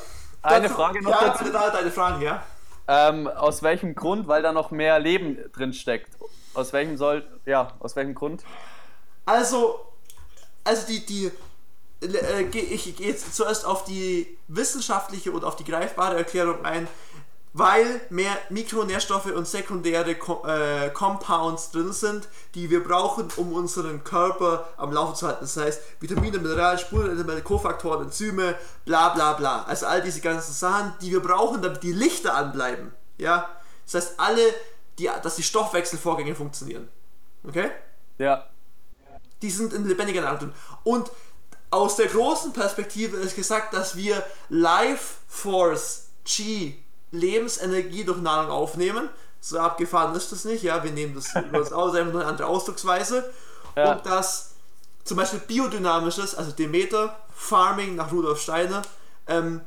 Eine Frage noch ja, dazu. Ja, deine Fragen, ja. Ähm, aus welchem Grund? Weil da noch mehr Leben drin steckt. Aus welchem soll, ja, aus welchem Grund? Also, also die, die, äh, ich gehe jetzt zuerst auf die wissenschaftliche und auf die greifbare Erklärung ein weil mehr Mikronährstoffe und sekundäre äh, Compounds drin sind, die wir brauchen, um unseren Körper am Laufen zu halten. Das heißt, Vitamine, Mineralien, Spurenelemente, Kofaktoren, Enzyme, bla bla bla. Also all diese ganzen Sachen, die wir brauchen, damit die Lichter anbleiben. Ja? Das heißt, alle, die, dass die Stoffwechselvorgänge funktionieren. Okay? Ja. Die sind in lebendiger Nahrung. Und aus der großen Perspektive ist gesagt, dass wir Life Force Chi Lebensenergie durch Nahrung aufnehmen. So abgefahren ist das nicht, ja, wir nehmen das über das aus, einfach nur eine andere Ausdrucksweise. Ja. Und das zum Beispiel biodynamisches, also Demeter, Farming nach Rudolf Steiner, ähm,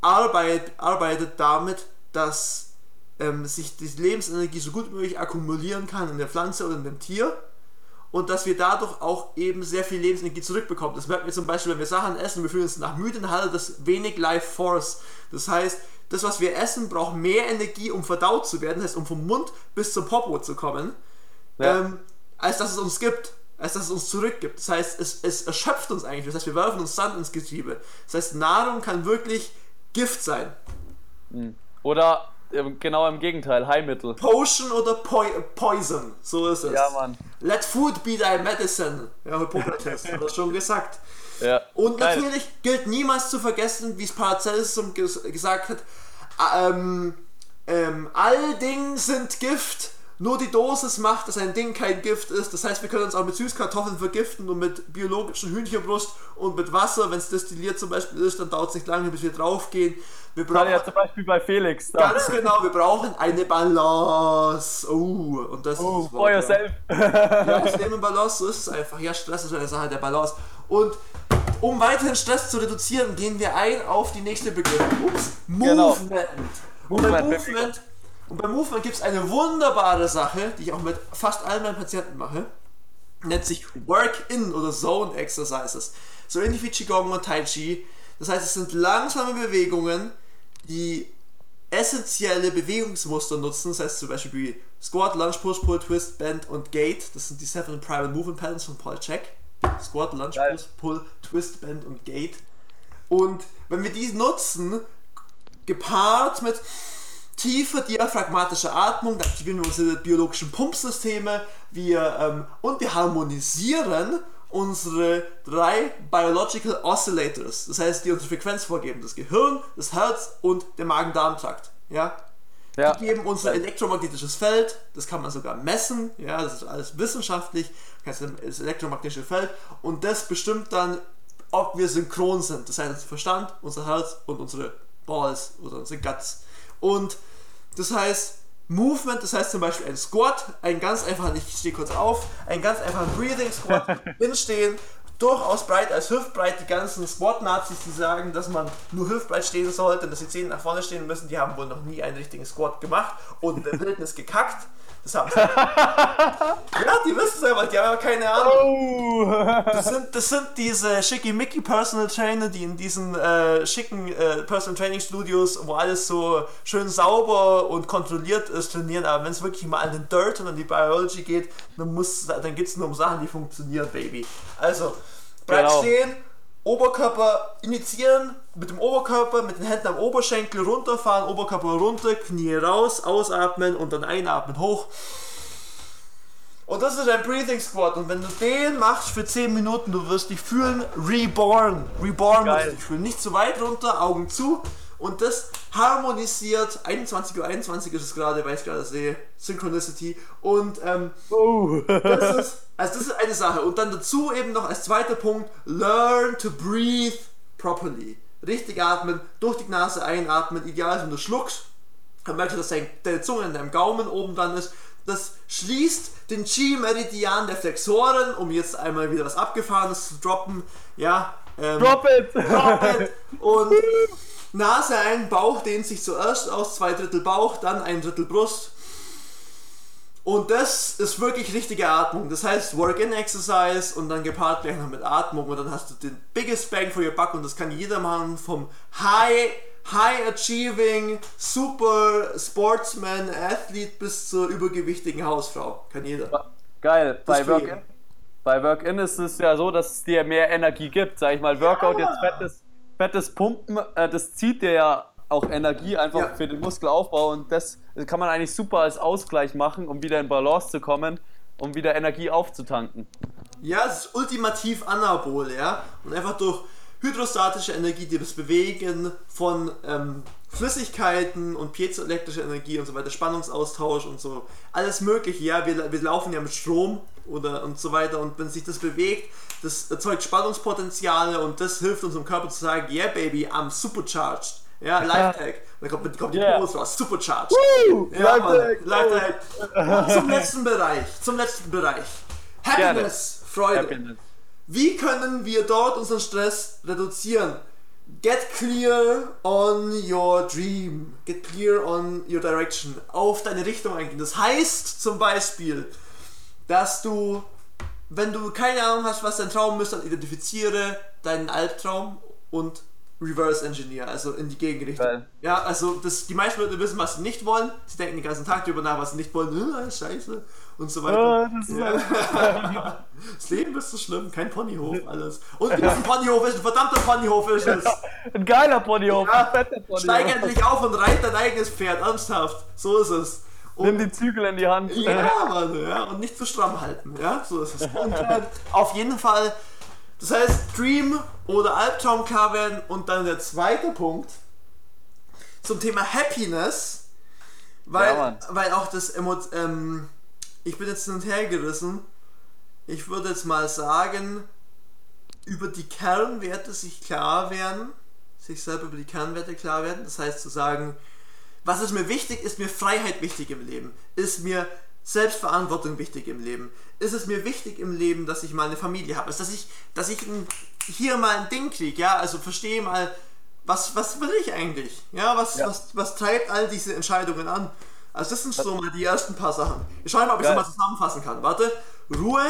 arbeit, arbeitet damit, dass ähm, sich die Lebensenergie so gut wie möglich akkumulieren kann in der Pflanze oder in dem Tier und dass wir dadurch auch eben sehr viel Lebensenergie zurückbekommen. Das merken wir zum Beispiel, wenn wir Sachen essen wir fühlen uns nach müde, dann hat das wenig Life Force. Das heißt, das, was wir essen, braucht mehr Energie, um verdaut zu werden, das heißt, um vom Mund bis zum Popo zu kommen, ja. ähm, als dass es uns gibt, als dass es uns zurückgibt. Das heißt, es, es erschöpft uns eigentlich. Das heißt, wir werfen uns Sand ins Getriebe. Das heißt, Nahrung kann wirklich Gift sein. Hm. Oder genau im Gegenteil, Heilmittel. Potion oder Poi Poison, so ist es. Ja, Mann. Let food be thy medicine. Ja, Hippokrates hat das schon gesagt. Ja. Und Geil. natürlich gilt niemals zu vergessen, wie es Paracelsus ges gesagt hat, ähm, ähm, all Dinge sind Gift, nur die Dosis macht, dass ein Ding kein Gift ist. Das heißt, wir können uns auch mit Süßkartoffeln vergiften und mit biologischen Hühnchenbrust und mit Wasser. Wenn es destilliert zum Beispiel ist, dann dauert es nicht lange, bis wir draufgehen. Wir brauchen, ja zum Beispiel bei Felix. Da. Ganz genau, wir brauchen eine Balance. Oh, und das oh, ist for yourself. Ja, ich nehme Balance, so ist es einfach. Ja, Stress ist eine Sache der Balance. Und um weiterhin Stress zu reduzieren, gehen wir ein auf die nächste Begriff. Ups, genau. Movement. Genau. Movement. Movement und beim Movement gibt es eine wunderbare Sache, die ich auch mit fast allen meinen Patienten mache. Nennt sich Work-In oder Zone Exercises. So ähnlich wie Qigong und Tai Chi. Das heißt, es sind langsame Bewegungen, die essentielle Bewegungsmuster nutzen. Das heißt zum Beispiel wie Squat, Lunge, Push, Pull, Twist, Bend und Gate. Das sind die Seven Private Movement Patterns von Paul Check. Squat, Lunge, Push, Pull, Twist, Bend und Gate. Und wenn wir die nutzen, gepaart mit tiefe diaphragmatische Atmung, da aktivieren wir unsere biologischen Pumpsysteme wir, ähm, und wir harmonisieren unsere drei Biological Oscillators, das heißt, die unsere Frequenz vorgeben, das Gehirn, das Herz und der Magen-Darm-Trakt. Ja? ja? Die geben unser elektromagnetisches Feld, das kann man sogar messen, ja, das ist alles wissenschaftlich, das elektromagnetische Feld und das bestimmt dann, ob wir synchron sind, das heißt, unser Verstand, unser Herz und unsere Balls oder unsere Guts. Und das heißt, Movement, das heißt zum Beispiel ein Squat, ein ganz einfacher, ich stehe kurz auf, ein ganz einfacher Breathing Squat, hinstehen, durchaus breit als hüftbreit. Die ganzen Squat-Nazis, die sagen, dass man nur hüftbreit stehen sollte und dass die Zähne nach vorne stehen müssen, die haben wohl noch nie einen richtigen Squat gemacht und in der Wildnis gekackt. Das haben sie. ja, die wissen es einfach, die haben aber keine Ahnung. Oh! Das sind, das sind diese schickimicki Personal Trainer, die in diesen äh, schicken äh, Personal Training Studios, wo alles so schön sauber und kontrolliert ist, trainieren. Aber wenn es wirklich mal an den Dirt und an die Biology geht, dann, muss- dann geht es nur um Sachen, die funktionieren, Baby. Also, breit Genau. stehen, Oberkörper initiieren, mit dem Oberkörper, mit den Händen am Oberschenkel runterfahren, Oberkörper runter, Knie raus, ausatmen und dann einatmen hoch. Und das ist ein Breathing Squat. Und wenn du den machst für 10 Minuten, du wirst dich fühlen reborn. Reborn wirst Geil. du dich fühlen. Nicht zu weit runter, Augen zu. Und das harmonisiert. 21.21 Uhr 21 ist es gerade, weil ich gerade sehe. Synchronicity. Und ähm, Oh! das ist, also das ist eine Sache. Und dann dazu eben noch als zweiter Punkt, learn to breathe properly. Richtig atmen, durch die Nase einatmen, ideal ist, wenn du schluckst. Dann merkst du, dass dein, deine Zunge in deinem Gaumen oben dran ist. Das schließt den Chi-Meridian der Flexoren, um jetzt einmal wieder was Abgefahrenes zu droppen. Ja, ähm, Drop it! Drop it. Und Nase ein, Bauch dehnt sich zuerst aus, zwei Drittel Bauch, dann ein Drittel Brust. Und das ist wirklich richtige Atmung. Das heißt Work-in-Exercise und dann gepaart gleich noch mit Atmung und dann hast du den biggest bang for your buck und das kann jeder machen vom High, High Achieving, Super Sportsman, Athlete bis zur übergewichtigen Hausfrau. Kann jeder. Geil. Bei Das Work-In bei Work-In ist es ja so, dass es dir mehr Energie gibt. Sag ich mal, Workout, Ja. jetzt fettes, fettes Pumpen, äh, das zieht dir ja auch Energie einfach Ja. für den Muskelaufbau und das kann man eigentlich super als Ausgleich machen, um wieder in Balance zu kommen, um wieder Energie aufzutanken. Ja, es ist ultimativ anabol, ja. Und einfach durch hydrostatische Energie, die das Bewegen von ähm, Flüssigkeiten und piezoelektrische Energie und so weiter, Spannungsaustausch und so, alles mögliche, ja. Wir, wir laufen ja mit Strom oder und so weiter und wenn sich das bewegt, das erzeugt Spannungspotenziale und das hilft unserem Körper zu sagen, yeah baby, I'm supercharged. Ja, Lifehack. Dann kommt, kommt die Yeah. Pose raus, supercharged. Woo! Ja, Lifehack. Lifehack. Zum letzten Bereich, zum letzten Bereich. Happiness, Freude. Happiness. Wie können wir dort unseren Stress reduzieren? Get clear on your dream. Get clear on your direction. Auf deine Richtung eingehen. Das heißt zum Beispiel, dass du, wenn du keine Ahnung hast, was dein Traum ist, dann identifiziere deinen Albtraum und reverse engineer, also in die Gegenrichtung. Geil. Ja, also das, die meisten Leute wissen, was sie nicht wollen. Sie denken den ganzen Tag darüber nach, was sie nicht wollen. Äh, scheiße und so weiter. Ah, das Ja. Das Leben ist so schlimm, kein Ponyhof, alles. Und wie ein Ponyhof ist, ein verdammter Ponyhof ist es. Ein geiler Ponyhof, Ja, ein Ponyhof. Steig endlich auf und reit dein eigenes Pferd, ernsthaft. So ist es. Nimm Und, die Zügel in die Hand. ja, Mann, ja, und nicht zu stramm halten, ja, so ist es. Und äh, auf jeden Fall, das heißt, Dream oder Albtraum klar werden und dann der zweite Punkt zum Thema Happiness, weil, Ja, weil auch das Emo ähm, ich bin jetzt hin und her gerissen. Ich würde jetzt mal sagen, über die Kernwerte sich klar werden, sich selber über die Kernwerte klar werden. Das heißt zu sagen, was ist mir wichtig? Ist mir Freiheit wichtig im Leben? Ist mir Selbstverantwortung wichtig im Leben? Ist es mir wichtig im Leben, dass ich mal eine Familie habe? Also, dass ich, dass ich ein, hier mal ein Ding kriege, ja? Also verstehe mal, was, was will ich eigentlich? Ja, was, Ja. was, was treibt all diese Entscheidungen an? Also das sind so mal die ersten paar Sachen. Ich schaue mal, ob ich Geil. es mal zusammenfassen kann. Warte. Ruhe,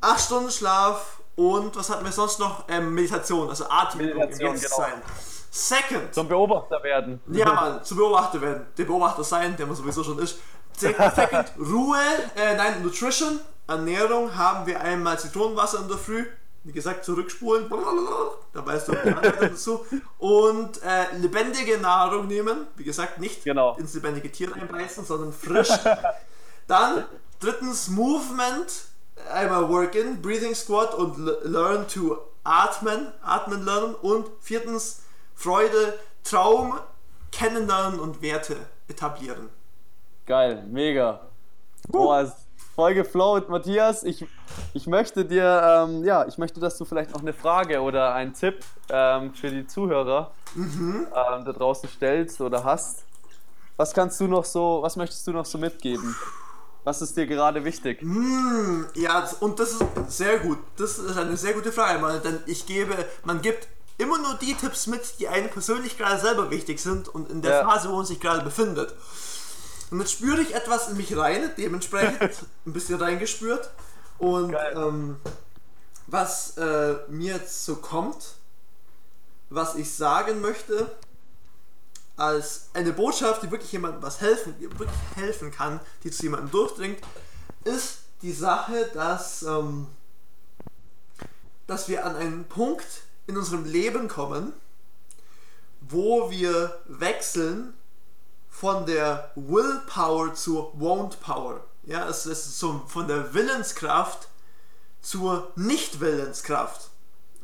8 Stunden Schlaf und was hatten wir sonst noch? Ähm, Meditation, also Atmung Meditation, Jetzt genau. sein. Second. Zum Beobachter werden. Ja, Mann, zu Beobachter werden. Der Beobachter sein, der man sowieso schon ist. Second, Ruhe, äh, nein, Nutrition, Ernährung haben wir einmal Zitronenwasser in der Früh. Wie gesagt, zurückspulen. Da weißt du die Anleitung dazu. Und äh, lebendige Nahrung nehmen. Wie gesagt, nicht Genau. ins lebendige Tier reinbeißen, sondern frisch. Dann drittens Movement. Einmal Work-in, Breathing Squat und le- Learn to atmen. Atmen lernen. Und viertens Freude, Traum, kennenlernen und Werte etablieren. Geil, mega. Boah, ist voll geflowt, Matthias. Ich, ich möchte dir, ähm, ja, ich möchte, dass du vielleicht noch eine Frage oder einen Tipp ähm, für die Zuhörer ähm, da draußen stellst oder hast. Was kannst du noch so, was möchtest du noch so mitgeben? Was ist dir gerade wichtig? Hm, ja, und das ist sehr gut. Das ist eine sehr gute Frage, Mann. Denn ich gebe, man gibt immer nur die Tipps mit, die einem persönlich gerade selber wichtig sind und in der Ja. Phase, wo man sich gerade befindet. Und jetzt spüre ich etwas in mich rein, dementsprechend ein bisschen reingespürt. Und ähm, was äh, mir jetzt so kommt, was ich sagen möchte, als eine Botschaft, die wirklich jemandem was helfen, wirklich helfen kann, die zu jemandem durchdringt, ist die Sache, dass, ähm, dass wir an einen Punkt in unserem Leben kommen, wo wir wechseln von der Willpower zur Won't Power. Ja, es ist so von der Willenskraft zur Nicht-Willenskraft.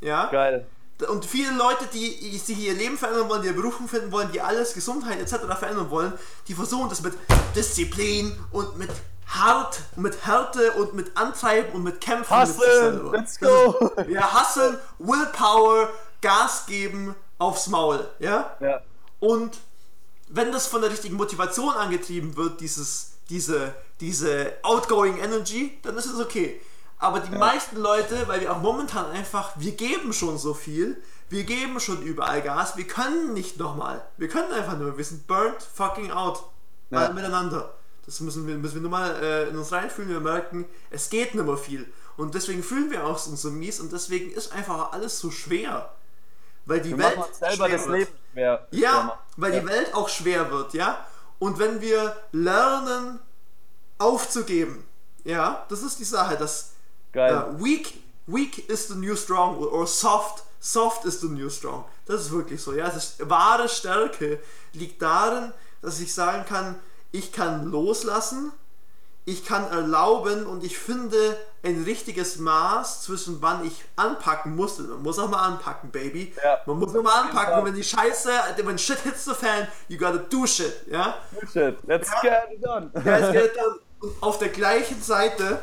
Ja, Geil. und viele Leute, die sich ihr Leben verändern wollen, die ihre Berufung finden wollen, die alles, Gesundheit etc. verändern wollen, die versuchen das mit Disziplin und mit hart, mit Härte und mit Antreiben und mit Kämpfen. Hustlen, let's go. Ja, Hustlen, Willpower, Gas geben aufs Maul. Ja? Ja. Und wenn das von der richtigen Motivation angetrieben wird, dieses, diese, diese outgoing Energy, dann ist es okay. Aber die meisten Leute, weil wir auch momentan einfach, wir geben schon so viel, wir geben schon überall Gas, wir können nicht nochmal. Wir können einfach nur, wir sind burnt fucking out. Ja. Miteinander. Das müssen wir, müssen wir nur mal äh, in uns reinfühlen, wir merken, es geht nicht mehr viel. Und deswegen fühlen wir auch uns so mies und deswegen ist einfach alles so schwer. Weil die Wir Welt selber schwer das wird. Leben schwer. schwer Ja, machen. weil die Welt auch schwer wird, ja. Und wenn wir lernen aufzugeben, ja, das ist die Sache, dass Geil. äh, weak, weak is the new strong or soft, soft is the new strong. Das ist wirklich so, ja. Ist, wahre Stärke liegt darin, dass ich sagen kann, ich kann loslassen, ich kann erlauben und ich finde ein richtiges Maß zwischen wann ich anpacken muss. Man muss auch mal anpacken, Baby. Ja. Man muss auch mal anpacken. Und wenn die Scheiße, wenn shit hits the fan, you gotta do shit. Ja? Shit, let's Ja. get it done. Ja, es geht dann und auf der gleichen Seite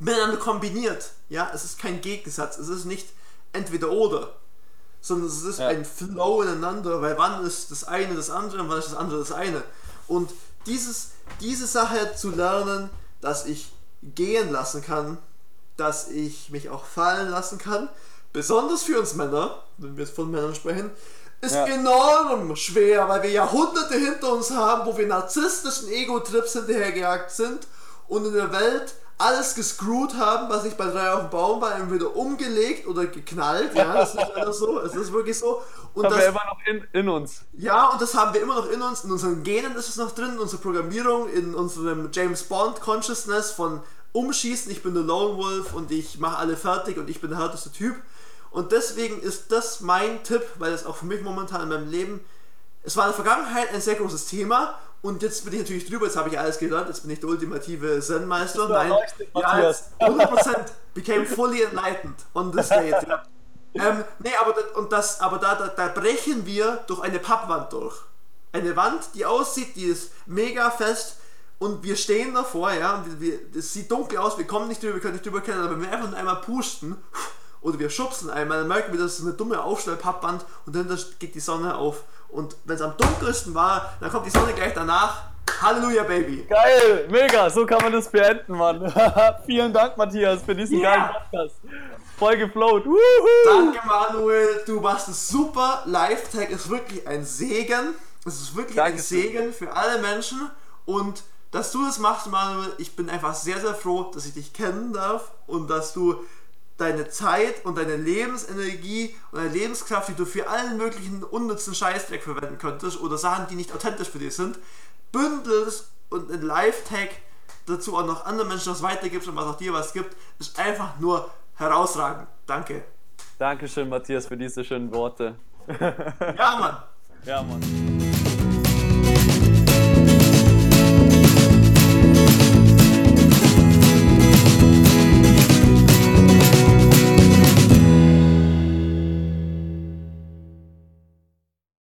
miteinander kombiniert. Ja, es ist kein Gegensatz. Es ist nicht entweder oder, sondern es ist Ja. ein Flow ineinander, weil wann ist das eine das andere und wann ist das andere das eine. Und dieses, diese Sache zu lernen, dass ich gehen lassen kann, dass ich mich auch fallen lassen kann, besonders für uns Männer, wenn wir jetzt von Männern sprechen, ist Ja. enorm schwer, weil wir Jahrhunderte hinter uns haben, wo wir narzisstischen Ego-Trips hinterhergejagt sind und in der Welt alles gescrewt haben, was nicht bei drei auf dem Baum war, entweder umgelegt oder geknallt. Ja, das ist leider so. Es ist wirklich so. Und haben das, wir immer noch in, in uns. ja, und das haben wir immer noch in uns, in unseren Genen ist es noch drin, in unserer Programmierung, in unserem James Bond Consciousness von Umschießen, ich bin der Lone Wolf und ich mache alle fertig und ich bin der härteste Typ. Und deswegen ist das mein Tipp, weil es auch für mich momentan in meinem Leben, es war in der Vergangenheit ein sehr großes Thema und jetzt bin ich natürlich drüber, jetzt habe ich alles gelernt, jetzt bin ich der ultimative Zen-Meister. Nein, ja, Matthias? jetzt 100% became fully enlightened on this date. Ja. Ähm, nee, aber, da, und das, aber da, da, da brechen wir durch eine Pappwand durch. Eine Wand, die aussieht, die ist mega fest und wir stehen davor, ja, und wir, es sieht dunkel aus, wir kommen nicht drüber, wir können nicht drüber kennen, aber wenn wir einfach einmal pusten oder wir schubsen einmal, dann merken wir, das ist eine dumme Aufstellpappwand und dann geht die Sonne auf. Und wenn es am dunkelsten war, dann kommt die Sonne gleich danach. Halleluja, Baby. Geil, mega, so kann man das beenden, Mann. Vielen Dank, Matthias, für diesen Ja. geilen Podcast. Voll geflowt. Danke, Manuel. Du machst es super. Live-Tag ist wirklich ein Segen. Es ist wirklich ein Danke. Segen für alle Menschen. Und dass du das machst, Manuel, ich bin einfach sehr, sehr froh, dass ich dich kennen darf und dass du deine Zeit und deine Lebensenergie und deine Lebenskraft, die du für allen möglichen unnützen Scheißdreck verwenden könntest oder Sachen, die nicht authentisch für dich sind, bündelst und in Live-Tag dazu auch noch anderen Menschen was weitergibst und was auch dir was gibt, ist einfach nur herausragend. Danke. Dankeschön, Matthias, für diese schönen Worte. Ja, Mann. Ja, Mann.